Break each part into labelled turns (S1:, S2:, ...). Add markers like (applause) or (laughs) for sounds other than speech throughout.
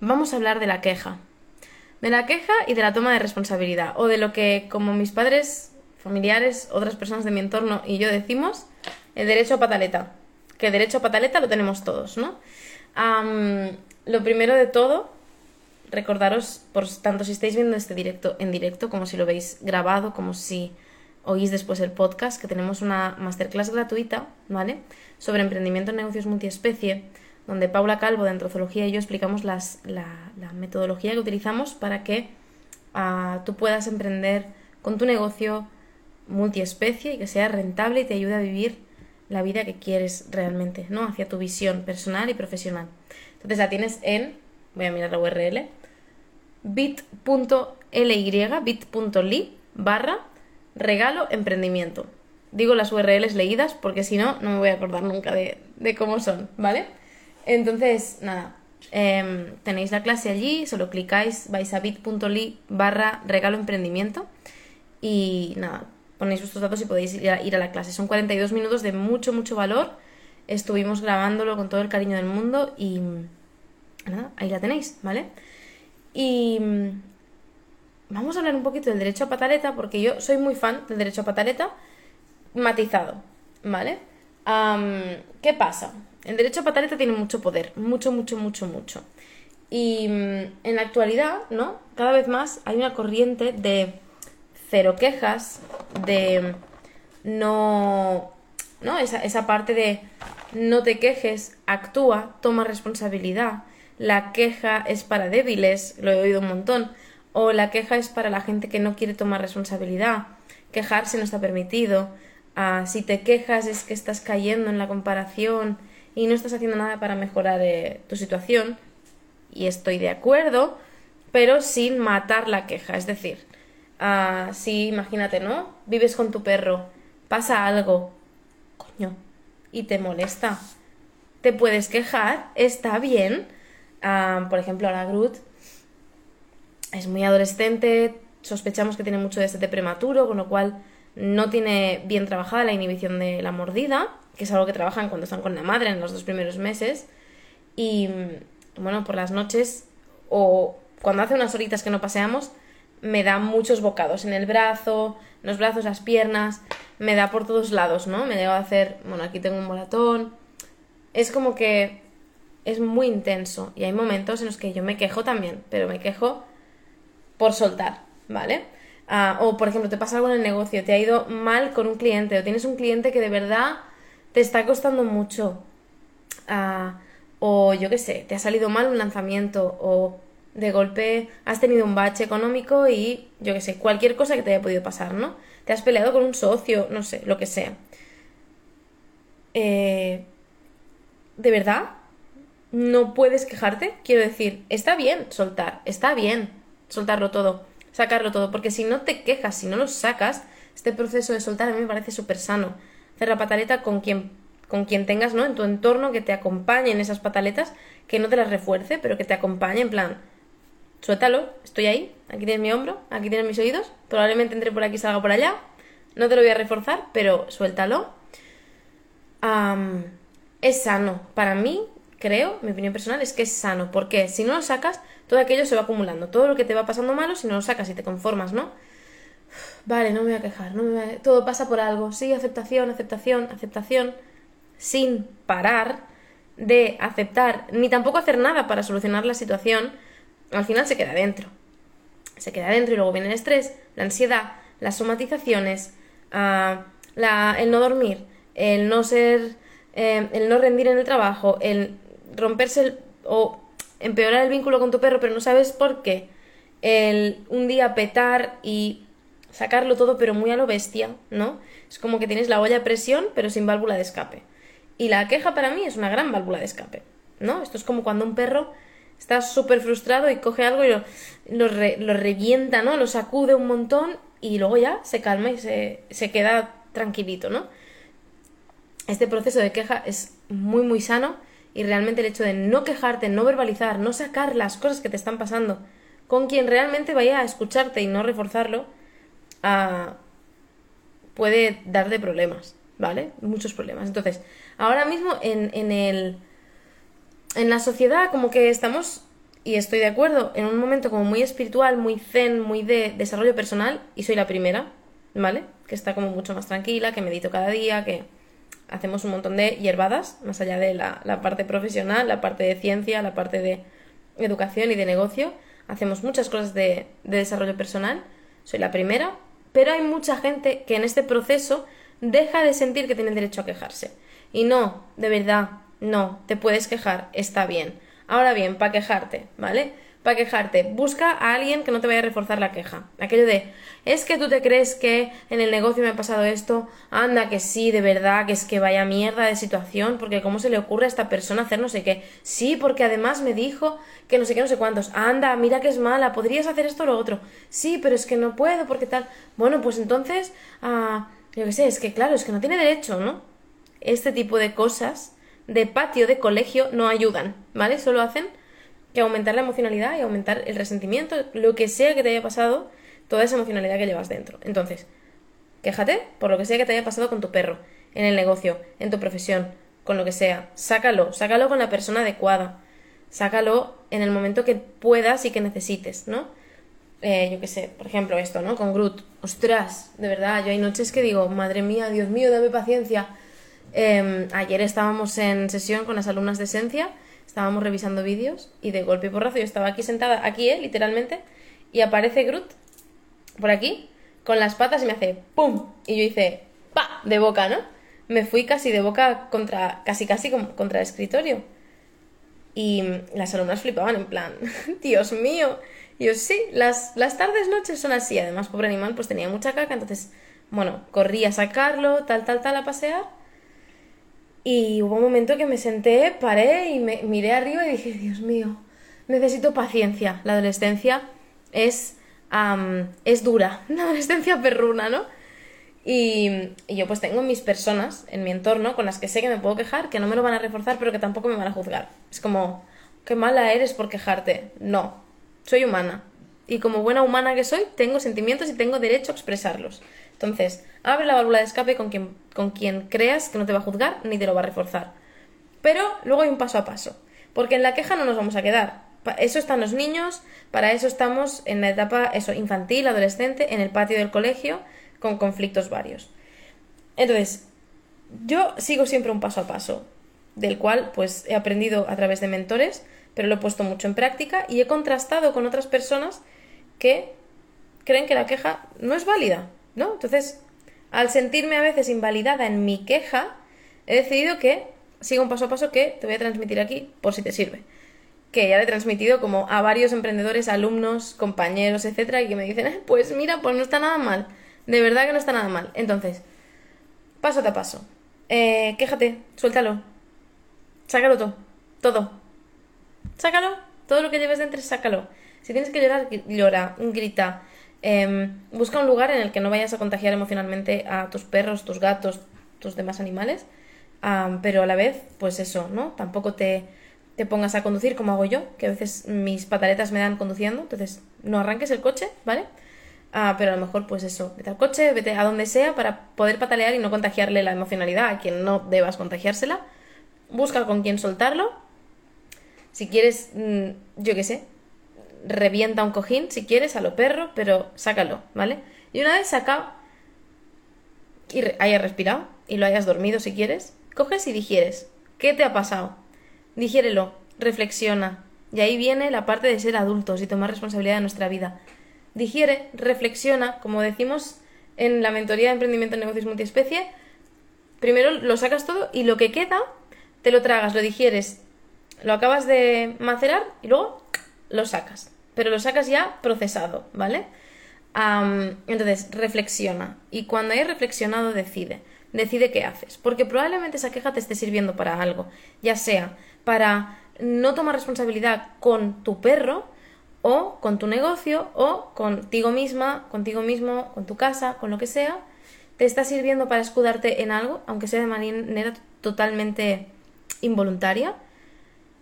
S1: vamos a hablar de la queja. De la queja y de la toma de responsabilidad. O de lo que, como mis padres, familiares, otras personas de mi entorno y yo decimos, el derecho a pataleta. Que el derecho a pataleta lo tenemos todos, ¿no? lo primero de todo, recordaros, por tanto si estáis viendo este directo en directo, como si lo veis grabado, como si oís después el podcast, que tenemos una masterclass gratuita, ¿vale? Sobre emprendimiento en negocios multiespecie, donde Paula Calvo de Antrozología y yo explicamos las, la, metodología que utilizamos para que ah, tú puedas emprender con tu negocio multiespecie y que sea rentable y te ayude a vivir la vida que quieres realmente, ¿no? Hacia tu visión personal y profesional. Entonces la tienes en, voy a mirar la URL, bit.ly, bit.ly barra regalo emprendimiento. Digo las URLs leídas porque si no, no me voy a acordar nunca de, cómo son, ¿vale? Entonces, nada, em, tenéis la clase allí, solo clicáis, vais a bit.ly barra regalo emprendimiento y nada, ponéis vuestros datos y podéis ir a, la clase. Son 42 minutos de mucho, mucho valor. Estuvimos grabándolo con todo el cariño del mundo y nada, ahí la tenéis, ¿vale? Y mm, vamos a hablar un poquito del derecho a pataleta porque yo soy muy fan del derecho a pataleta matizado, ¿vale? ¿Qué pasa? El derecho pataleta tiene mucho poder, mucho, mucho, mucho, mucho. Y mm, en la actualidad, ¿no? Cada vez más hay una corriente de cero quejas, de no, ¿no? Esa, esa parte de no te quejes, actúa, toma responsabilidad. La queja es para débiles, lo he oído un montón. O la queja es para la gente que no quiere tomar responsabilidad. Quejarse no está permitido. Ah, si te quejas es que estás cayendo en la comparación y no estás haciendo nada para mejorar eh, tu situación. Y estoy de acuerdo, pero sin matar la queja. Es decir, sí, imagínate, ¿no? Vives con tu perro, pasa algo, coño, y te molesta. Te puedes quejar, está bien. Ah, por ejemplo, la Groot es muy adolescente, sospechamos que tiene mucho de prematuro, con lo cual no tiene bien trabajada la inhibición de la mordida, que es algo que trabajan cuando están con la madre en los dos primeros meses. Y bueno, por las noches o cuando hace unas horitas que no paseamos, me da muchos bocados en el brazo, en los brazos, las piernas, me da por todos lados, ¿no? Me debo hacer, bueno, aquí tengo un moratón. Es como que es muy intenso y hay momentos en los que yo me quejo también, pero me quejo por soltar, ¿vale? Ah, o por ejemplo, te pasa algo en el negocio, te ha ido mal con un cliente o tienes un cliente que de verdad te está costando mucho. Ah, o yo qué sé, te ha salido mal un lanzamiento o de golpe has tenido un bache económico y yo qué sé, cualquier cosa que te haya podido pasar, ¿no? Te has peleado con un socio, no sé, lo que sea. Eh, ¿De verdad? ¿No puedes quejarte? Quiero decir, está bien soltar, está bien soltarlo todo, sacarlo todo, porque si no te quejas, si no lo sacas, este proceso de soltar a mí me parece súper sano. Hacer la pataleta con quien, con quien tengas, ¿no? En tu entorno, que te acompañe en esas pataletas, que no te las refuerce, pero que te acompañe en plan, suéltalo, estoy ahí, aquí tienes mi hombro, aquí tienes mis oídos, probablemente entre por aquí salga por allá, no te lo voy a reforzar, pero suéltalo. es sano, para mí, creo, mi opinión personal es que es sano, porque si no lo sacas, todo aquello se va acumulando, todo lo que te va pasando malo, si no lo sacas y te conformas, ¿no? Vale, no me voy a quejar, no me todo pasa por algo, sí, aceptación, aceptación, aceptación, sin parar de aceptar, ni tampoco hacer nada para solucionar la situación, al final se queda dentro. Se queda dentro y luego viene el estrés, la ansiedad, las somatizaciones, ah, el no dormir, el no ser, eh, el no rendir en el trabajo, el romperse o empeorar el vínculo con tu perro pero no sabes por qué, el un día petar y sacarlo todo pero muy a lo bestia, ¿no? Es como que tienes la olla a presión pero sin válvula de escape. Y la queja para mí es una gran válvula de escape, ¿no? Esto es como cuando un perro está súper frustrado y coge algo y lo, revienta, ¿no? Lo sacude un montón y luego ya se calma y se, se queda tranquilito, ¿no? Este proceso de queja es muy, muy sano y realmente el hecho de no quejarte, no verbalizar, no sacar las cosas que te están pasando con quien realmente vaya a escucharte y no reforzarlo, puede darte problemas, ¿vale? Muchos problemas. Entonces, ahora mismo en, en el en la sociedad como que estamos y estoy de acuerdo en un momento como muy espiritual, muy zen, muy de desarrollo personal, y soy la primera, ¿vale? Que está como mucho más tranquila, que medito cada día, que hacemos un montón de hierbadas, más allá de la, la parte profesional, la parte de ciencia, la parte de educación y de negocio. Hacemos muchas cosas de, de desarrollo personal. Soy la primera, pero hay mucha gente que en este proceso deja de sentir que tiene derecho a quejarse. Y no, de verdad, no, te puedes quejar, está bien. Ahora bien, para quejarte, ¿vale? Para quejarte, busca a alguien que no te vaya a reforzar la queja. Aquello de, es que tú te crees que en el negocio me ha pasado esto, anda que sí, de verdad, que es que vaya mierda de situación, porque cómo se le ocurre a esta persona hacer no sé qué. Sí, porque además me dijo que no sé qué, no sé cuántos. Anda, mira que es mala, podrías hacer esto o lo otro. Sí, pero es que no puedo, porque tal. Bueno, pues entonces, ah, yo qué sé, es que claro, es que no tiene derecho, ¿no? Este tipo de cosas de patio de colegio no ayudan, ¿vale? Solo hacen que aumentar la emocionalidad y aumentar el resentimiento, lo que sea que te haya pasado, toda esa emocionalidad que llevas dentro. Entonces, quéjate por lo que sea que te haya pasado con tu perro, en el negocio, en tu profesión, con lo que sea. Sácalo, sácalo con la persona adecuada. Sácalo en el momento que puedas y que necesites, ¿no? Eh, yo qué sé, por ejemplo, esto, ¿no? Con Groot. Ostras, de verdad, yo hay noches que digo, madre mía, Dios mío, dame paciencia. Em, ayer estábamos en sesión con las alumnas de esencia, estábamos revisando vídeos y de golpe y porrazo yo estaba aquí sentada, aquí, ¿eh? Literalmente, y aparece Groot por aquí con las patas y me hace ¡pum! Y yo hice ¡pa! de boca, ¿no? Me fui casi de boca contra, casi casi contra el escritorio. Y las alumnas flipaban en plan, (laughs) Dios mío. Y yo, sí, las, las tardes, noches son así. Además, pobre animal, pues tenía mucha caca, entonces, bueno, corrí a sacarlo, tal, tal, tal, a pasear. Y hubo un momento que me senté, paré y me miré arriba y dije, Dios mío, necesito paciencia. La adolescencia es, es dura, (laughs) la adolescencia perruna, ¿no? Y, y, yo pues tengo mis personas en mi entorno con las que sé que me puedo quejar, que no me lo van a reforzar, pero que tampoco me van a juzgar. Es como, qué mala eres por quejarte. No, soy humana. Y como buena humana que soy, tengo sentimientos y tengo derecho a expresarlos. Entonces, abre la válvula de escape con quien, con quien creas que no te va a juzgar ni te lo va a reforzar. Pero luego hay un paso a paso. Porque en la queja no nos vamos a quedar. Para eso están los niños, para eso estamos en la etapa eso, infantil, adolescente, en el patio del colegio, con conflictos varios. Entonces, yo sigo siempre un paso a paso, del cual pues he aprendido a través de mentores, pero lo he puesto mucho en práctica y he contrastado con otras personas que creen que la queja no es válida ¿no? Entonces, al sentirme a veces invalidada en mi queja, he decidido que sigo un paso a paso que te voy a transmitir aquí por si te sirve. Que ya le he transmitido como a varios emprendedores, alumnos, compañeros, etcétera, y que me dicen, eh, pues mira, pues no está nada mal. De verdad que no está nada mal. Entonces, paso a paso. Eh, quéjate, suéltalo. Sácalo todo. Todo. Sácalo. Todo lo que lleves dentro, sácalo. Si tienes que llorar, llora, grita, Em, busca un lugar en el que no vayas a contagiar emocionalmente a tus perros, tus gatos, tus demás animales, pero a la vez, pues eso, ¿no? Tampoco te, te pongas a conducir como hago yo, que a veces mis pataletas me dan conduciendo, entonces no arranques el coche, ¿vale? Ah, pero a lo mejor, pues eso, vete al coche, vete a donde sea para poder patalear y no contagiarle la emocionalidad a quien no debas contagiársela. Busca con quién soltarlo. Si quieres, mm, yo qué sé, revienta un cojín si quieres a lo perro, pero sácalo, ¿vale? Y una vez sacado y hayas respirado y lo hayas dormido si quieres, coges y digieres. ¿Qué te ha pasado? Digiérelo, reflexiona. Y ahí viene la parte de ser adultos y tomar responsabilidad de nuestra vida. Digiere, reflexiona, como decimos en la mentoría de emprendimiento en negocios multiespecie, primero lo sacas todo y lo que queda te lo tragas, lo digieres, lo acabas de macerar y luego lo sacas, pero lo sacas ya procesado, ¿vale? entonces, reflexiona y cuando hayas reflexionado decide, decide qué haces, porque probablemente esa queja te esté sirviendo para algo, ya sea para no tomar responsabilidad con tu perro o con tu negocio o contigo misma, contigo mismo, con tu casa, con lo que sea, te está sirviendo para escudarte en algo, aunque sea de manera totalmente involuntaria,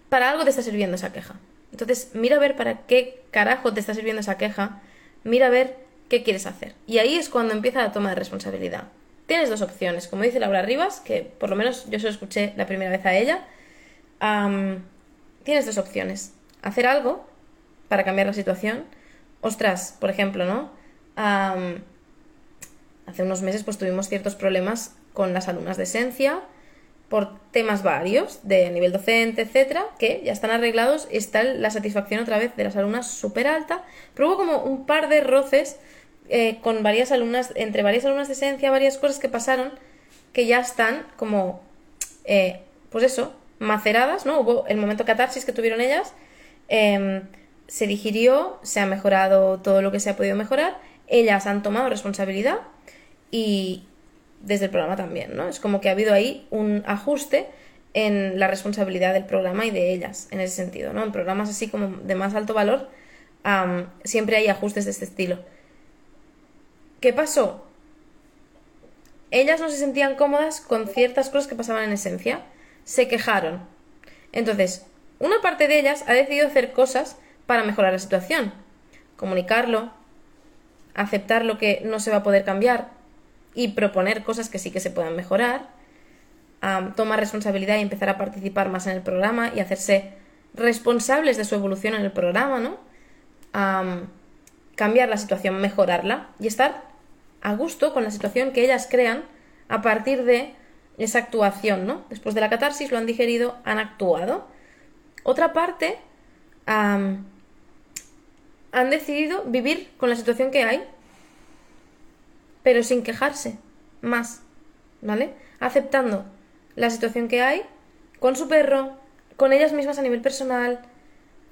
S1: para algo te está sirviendo esa queja. Entonces, mira a ver para qué carajo te está sirviendo esa queja, mira a ver qué quieres hacer. Y ahí es cuando empieza la toma de responsabilidad. Tienes dos opciones, como dice Laura Rivas, que por lo menos yo se lo escuché la primera vez a ella. tienes dos opciones. Hacer algo para cambiar la situación. Ostras, por ejemplo, ¿no? Hace unos meses pues tuvimos ciertos problemas con las alumnas de esencia por temas varios de nivel docente, etcétera, que ya están arreglados está la satisfacción otra vez de las alumnas súper alta. Pero hubo como un par de roces eh, con varias alumnas, entre varias alumnas de esencia, varias cosas que pasaron que ya están como, eh, pues eso, maceradas, ¿no? Hubo el momento catarsis que tuvieron ellas, em, se digirió, se ha mejorado todo lo que se ha podido mejorar, ellas han tomado responsabilidad y desde el programa también, ¿no? Es como que ha habido ahí un ajuste en la responsabilidad del programa y de ellas, en ese sentido, ¿no? En programas así como de más alto valor, siempre hay ajustes de este estilo. ¿Qué pasó? Ellas no se sentían cómodas con ciertas cosas que pasaban en esencia. Se quejaron. Entonces, una parte de ellas ha decidido hacer cosas para mejorar la situación. Comunicarlo, aceptar lo que no se va a poder cambiar y proponer cosas que sí que se puedan mejorar. tomar responsabilidad y empezar a participar más en el programa y hacerse responsables de su evolución en el programa, ¿no? Am, cambiar la situación, mejorarla y estar a gusto con la situación que ellas crean a partir de esa actuación, ¿no? Después de la catarsis lo han digerido, han actuado. Otra parte han decidido vivir con la situación que hay, pero sin quejarse más, ¿vale? Aceptando la situación que hay con su perro, con ellas mismas a nivel personal,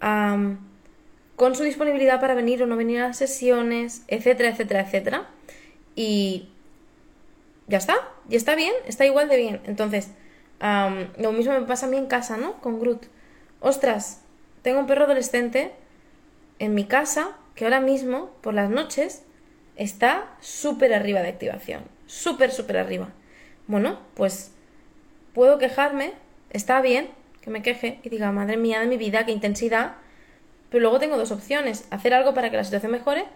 S1: con su disponibilidad para venir o no venir a las sesiones, etcétera, etcétera, etcétera. Y ya está, y está bien, está igual de bien. Entonces, am, lo mismo me pasa a mí en casa, ¿no? Con Groot. Ostras, tengo un perro adolescente en mi casa que ahora mismo, por las noches, está súper arriba de activación. Súper, súper arriba. Bueno, pues puedo quejarme, está bien que me queje y diga, madre mía de mi vida, qué intensidad. Pero luego tengo dos opciones, hacer algo para que la situación mejore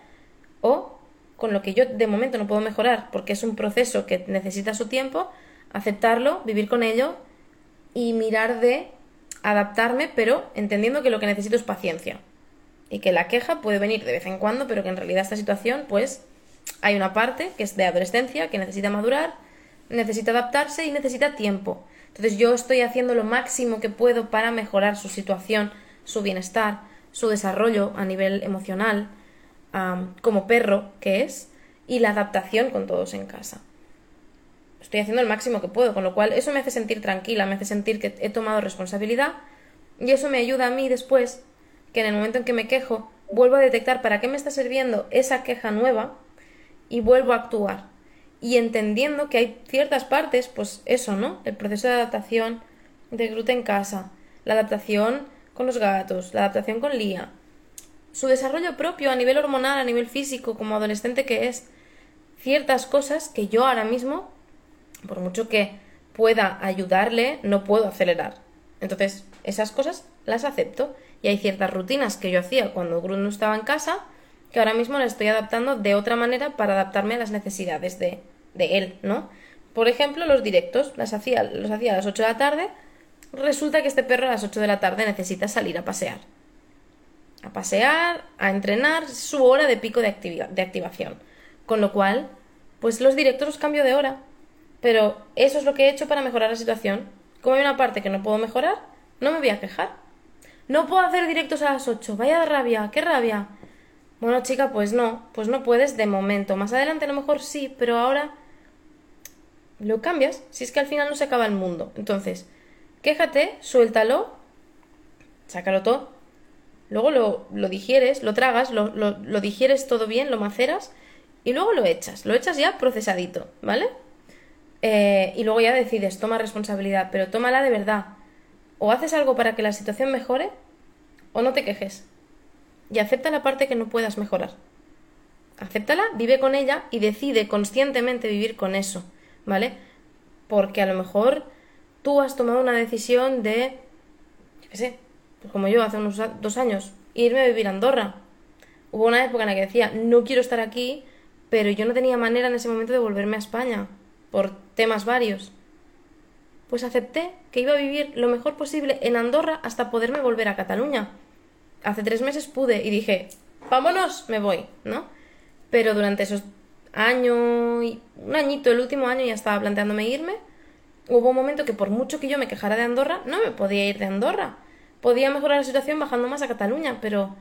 S1: o con lo que yo de momento no puedo mejorar porque es un proceso que necesita su tiempo, aceptarlo, vivir con ello y mirar de adaptarme, pero entendiendo que lo que necesito es paciencia y que la queja puede venir de vez en cuando, pero que en realidad esta situación, pues hay una parte que es de adolescencia, que necesita madurar, necesita adaptarse y necesita tiempo. Entonces yo estoy haciendo lo máximo que puedo para mejorar su situación, su bienestar, su desarrollo a nivel emocional, como perro que es, y la adaptación con todos en casa. Estoy haciendo el máximo que puedo, con lo cual eso me hace sentir tranquila, me hace sentir que he tomado responsabilidad y eso me ayuda a mí después que en el momento en que me quejo vuelvo a detectar para qué me está sirviendo esa queja nueva y vuelvo a actuar. Y entendiendo que hay ciertas partes, pues eso, ¿no? El proceso de adaptación de Groot en casa, la adaptación con los gatos, la adaptación con Lía, su desarrollo propio a nivel hormonal, a nivel físico, como adolescente que es, ciertas cosas que yo ahora mismo, por mucho que pueda ayudarle, no puedo acelerar. Entonces, esas cosas las acepto. Y hay ciertas rutinas que yo hacía cuando Groot no estaba en casa, que ahora mismo las estoy adaptando de otra manera para adaptarme a las necesidades de, de él, ¿no? Por ejemplo, los directos, las hacía, los hacía a las 8 de la tarde, resulta que este perro a las 8 de la tarde necesita salir a pasear. A pasear, a entrenar, su hora de pico de, activi- de activación. Con lo cual, pues los directos los cambio de hora. Pero eso es lo que he hecho para mejorar la situación. Como hay una parte que no puedo mejorar, no me voy a quejar. No puedo hacer directos a las 8. Vaya rabia, qué rabia. Bueno, chica, pues no, pues no puedes de momento. Más adelante a lo mejor sí, pero ahora lo cambias. Si es que al final no se acaba el mundo. Entonces, quéjate, suéltalo, sácalo todo. Luego lo, lo digieres, lo tragas, lo, lo, digieres todo bien, lo maceras y luego lo echas. Lo echas ya procesadito, ¿vale? Eh, y luego ya decides, toma responsabilidad, pero tómala de verdad. O haces algo para que la situación mejore o no te quejes. Y acepta la parte que no puedas mejorar. Acéptala, vive con ella y decide conscientemente vivir con eso, ¿vale? Porque a lo mejor tú has tomado una decisión de, qué sé, pues como yo hace unos dos años, irme a vivir a Andorra. Hubo una época en la que decía, no quiero estar aquí, pero yo no tenía manera en ese momento de volverme a España, por temas varios. Pues acepté que iba a vivir lo mejor posible en Andorra hasta poderme volver a Cataluña. hace tres meses pude y dije, vámonos, me voy, ¿no? Pero durante esos años, un añito, el último año ya estaba planteándome irme, hubo un momento que por mucho que yo me quejara de Andorra, no me podía ir de Andorra. Podía mejorar la situación bajando más a Cataluña, pero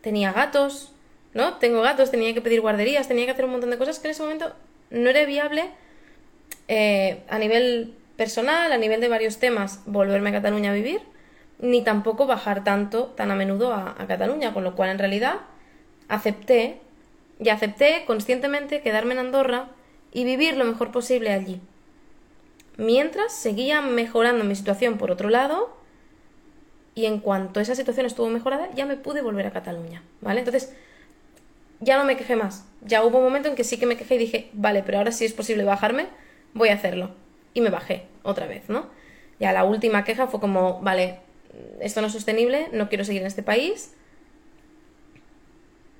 S1: tenía gatos, ¿no? Tengo gatos, tenía que pedir guarderías, tenía que hacer un montón de cosas que en ese momento no era viable eh, a nivel personal, a nivel de varios temas, volverme a Cataluña a vivir, ni tampoco bajar tanto, tan a menudo a, Cataluña, con lo cual en realidad acepté y acepté conscientemente quedarme en Andorra y vivir lo mejor posible allí. Mientras seguía mejorando mi situación por otro lado, y en cuanto esa situación estuvo mejorada, ya me pude volver a Cataluña, ¿vale? Entonces, ya no me quejé más. Ya hubo un momento en que sí que me quejé y dije, vale, pero ahora sí es posible bajarme, voy a hacerlo. Y me bajé otra vez, ¿no? Ya la última queja fue como, vale, esto no es sostenible, no quiero seguir en este país,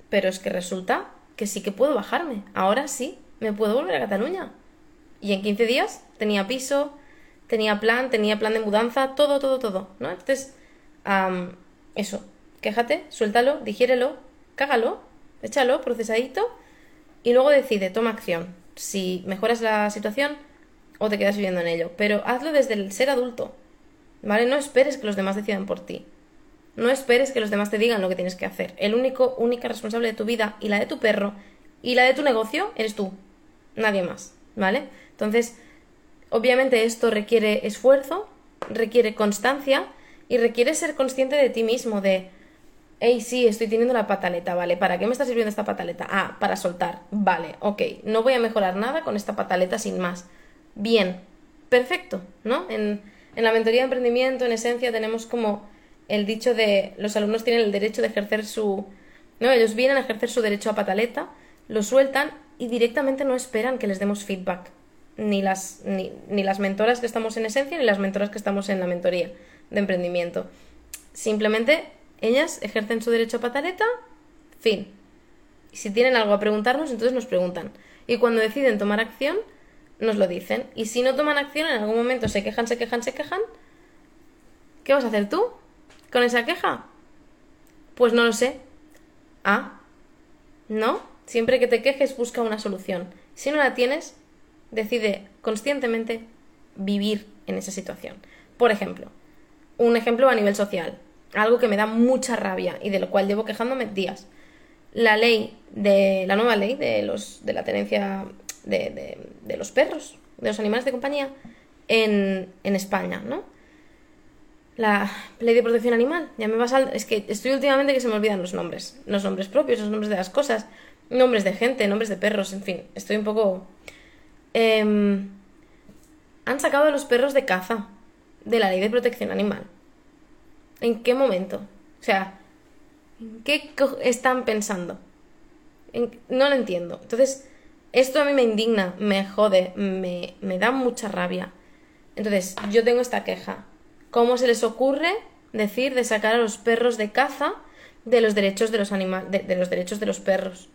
S1: pero es que resulta que sí que puedo bajarme. Ahora sí, me puedo volver a Cataluña. Y en 15 días tenía piso, tenía plan, tenía plan de mudanza, todo, todo, todo, ¿no? Entonces, eso, quéjate, suéltalo, digiérelo, cágalo, échalo, procesadito, y luego decide, toma acción. Si mejoras la situación o te quedas viviendo en ello. Pero hazlo desde el ser adulto, ¿vale? No esperes que los demás decidan por ti. No esperes que los demás te digan lo que tienes que hacer. El único, única responsable de tu vida y la de tu perro y la de tu negocio eres tú. Nadie más, ¿vale? Entonces, obviamente esto requiere esfuerzo, requiere constancia y requiere ser consciente de ti mismo, de, hey, sí, estoy teniendo la pataleta, ¿vale? ¿Para qué me está sirviendo esta pataleta? Ah, para soltar, vale, ok, no voy a mejorar nada con esta pataleta sin más. Bien, perfecto, ¿no? En, en la mentoría de emprendimiento, en esencia, tenemos como el dicho de los alumnos tienen el derecho de ejercer su... No, ellos vienen a ejercer su derecho a pataleta, lo sueltan y directamente no esperan que les demos feedback. Ni las, ni, ni las mentoras que estamos en esencia, ni las mentoras que estamos en la mentoría de emprendimiento. Simplemente ellas ejercen su derecho a pataleta, fin. Y si tienen algo a preguntarnos, entonces nos preguntan. Y cuando deciden tomar acción, nos lo dicen. Y si no toman acción, en algún momento se quejan, se quejan, se quejan, ¿qué vas a hacer tú? con esa queja? Pues no lo sé. Ah, ¿no? Siempre que te quejes busca una solución. Si no la tienes, decide conscientemente vivir en esa situación. Por ejemplo, un ejemplo a nivel social, algo que me da mucha rabia y de lo cual llevo quejándome días. La ley de la nueva ley de los de la tenencia de, de, los perros, de los animales de compañía en, en España, ¿no? la ley de protección animal. Ya me vas al... Es que estoy últimamente que se me olvidan los nombres. Los nombres propios, los nombres de las cosas. Nombres de gente, nombres de perros, en fin. Estoy un poco... Em, han sacado a los perros de caza de la ley de protección animal. ¿En qué momento? O sea, ¿en qué están pensando? No lo entiendo. Entonces, esto a mí me indigna, me jode, me, me da mucha rabia. Entonces, yo tengo esta queja ¿Cómo se les ocurre decir de sacar a los perros de caza de los derechos de los animales, de, los derechos de los perros?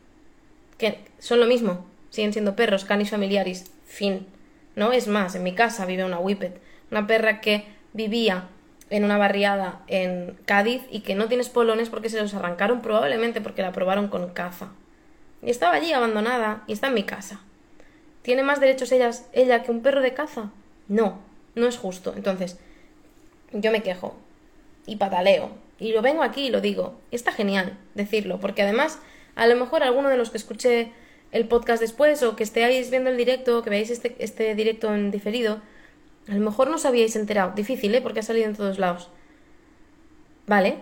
S1: Que son lo mismo, siguen siendo perros, canis familiaris, fin. ¿No? Es más, en mi casa vive una whippet, una perra que vivía en una barriada en Cádiz y que no tiene polones porque se los arrancaron probablemente porque la probaron con caza. Y estaba allí abandonada y está en mi casa. ¿Tiene más derechos ellas, ella que un perro de caza? No, no es justo. Entonces, yo me quejo y pataleo. Y lo vengo aquí y lo digo. Y está genial decirlo, porque además, a lo mejor alguno de los que escuché el podcast después o que estéis viendo el directo, que veáis este, este directo en diferido, a lo mejor no os habíais enterado. Difícil, ¿eh? Porque ha salido en todos lados. Vale,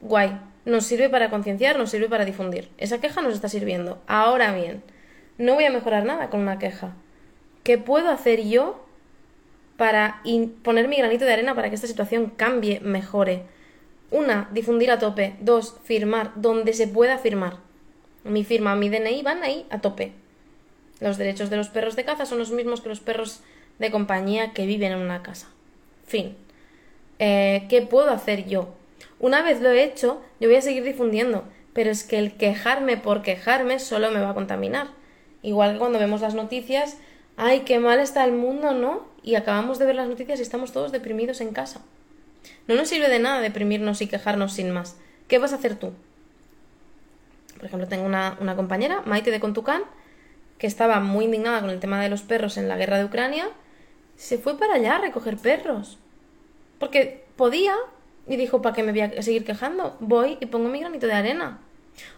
S1: guay. Nos sirve para concienciar, nos sirve para difundir. Esa queja nos está sirviendo. Ahora bien, no voy a mejorar nada con una queja. ¿Qué puedo hacer yo para poner mi granito de arena para que esta situación cambie, mejore. Una, difundir a tope. Dos, firmar donde se pueda firmar. Mi firma, mi DNI van ahí a tope. Los derechos de los perros de caza son los mismos que los perros de compañía que viven en una casa. Fin. Eh, ¿Qué puedo hacer yo? Una vez lo he hecho, yo voy a seguir difundiendo, pero es que el quejarme por quejarme solo me va a contaminar. Igual que cuando vemos las noticias ay, qué mal está el mundo, ¿no? Y acabamos de ver las noticias y estamos todos deprimidos en casa. No nos sirve de nada deprimirnos y quejarnos sin más. ¿Qué vas a hacer tú? Por ejemplo, tengo una, una compañera, Maite de Contucán, que estaba muy indignada con el tema de los perros en la guerra de Ucrania, se fue para allá a recoger perros. Porque podía y dijo, ¿para qué me voy a seguir quejando? Voy y pongo mi granito de arena.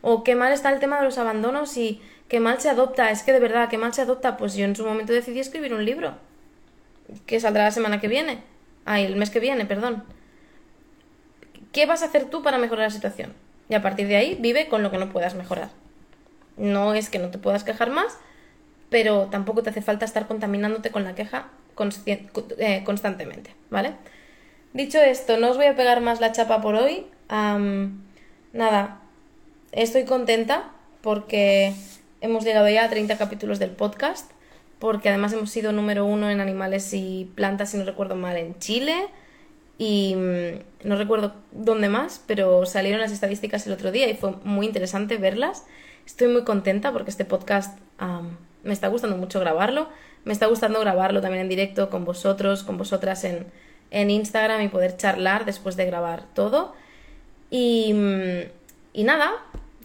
S1: O qué mal está el tema de los abandonos y qué mal se adopta. Es que de verdad, qué mal se adopta. Pues yo en su momento decidí escribir un libro. Que saldrá la semana que viene. Ay, el mes que viene, perdón. ¿Qué vas a hacer tú para mejorar la situación? Y a partir de ahí vive con lo que no puedas mejorar. No es que no te puedas quejar más, pero tampoco te hace falta estar contaminándote con la queja eh, constantemente, ¿vale? Dicho esto, no os voy a pegar más la chapa por hoy. nada, estoy contenta porque hemos llegado ya a 30 capítulos del podcast, porque además hemos sido número uno en animales y plantas, si no recuerdo mal, en Chile. Y mm, no recuerdo dónde más, pero salieron las estadísticas el otro día y fue muy interesante verlas. Estoy muy contenta porque este podcast me está gustando mucho grabarlo. Me está gustando grabarlo también en directo con vosotros, con vosotras en, en Instagram y poder charlar después de grabar todo. Y, mm, y nada,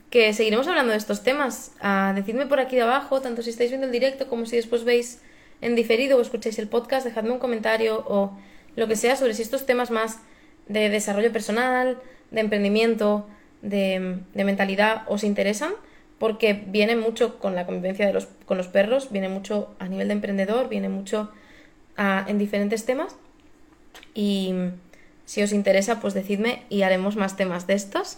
S1: que seguiremos hablando de estos temas. Ah, decidme por aquí de abajo, tanto si estáis viendo el directo como si después veis en diferido o escucháis el podcast, dejadme un comentario o lo que sea sobre si estos temas más de desarrollo personal, de emprendimiento, de, de mentalidad os interesan porque viene mucho con la convivencia de los, con los perros, viene mucho a nivel de emprendedor, viene mucho en diferentes temas. Y si os interesa, pues decidme y haremos más temas de estos.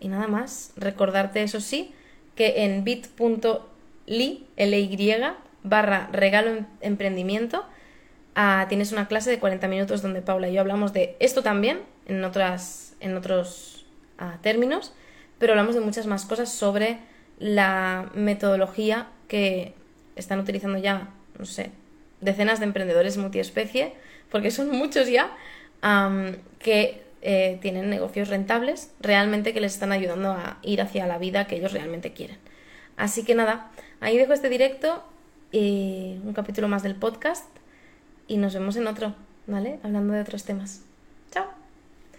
S1: y nada más, recordarte eso sí, que en bit.ly, L-Y, barra regalo em, emprendimiento, ah, tienes una clase de 40 minutos donde Paula y yo hablamos de esto también, en, otras, en otros ah, términos pero hablamos de muchas más cosas sobre la metodología que están utilizando ya, no sé, decenas de emprendedores multiespecie, porque son muchos ya, que eh, tienen negocios rentables, realmente que les están ayudando a ir hacia la vida que ellos realmente quieren. Así que nada, ahí dejo este directo y un capítulo más del podcast y nos vemos en otro, ¿vale? Hablando de otros temas.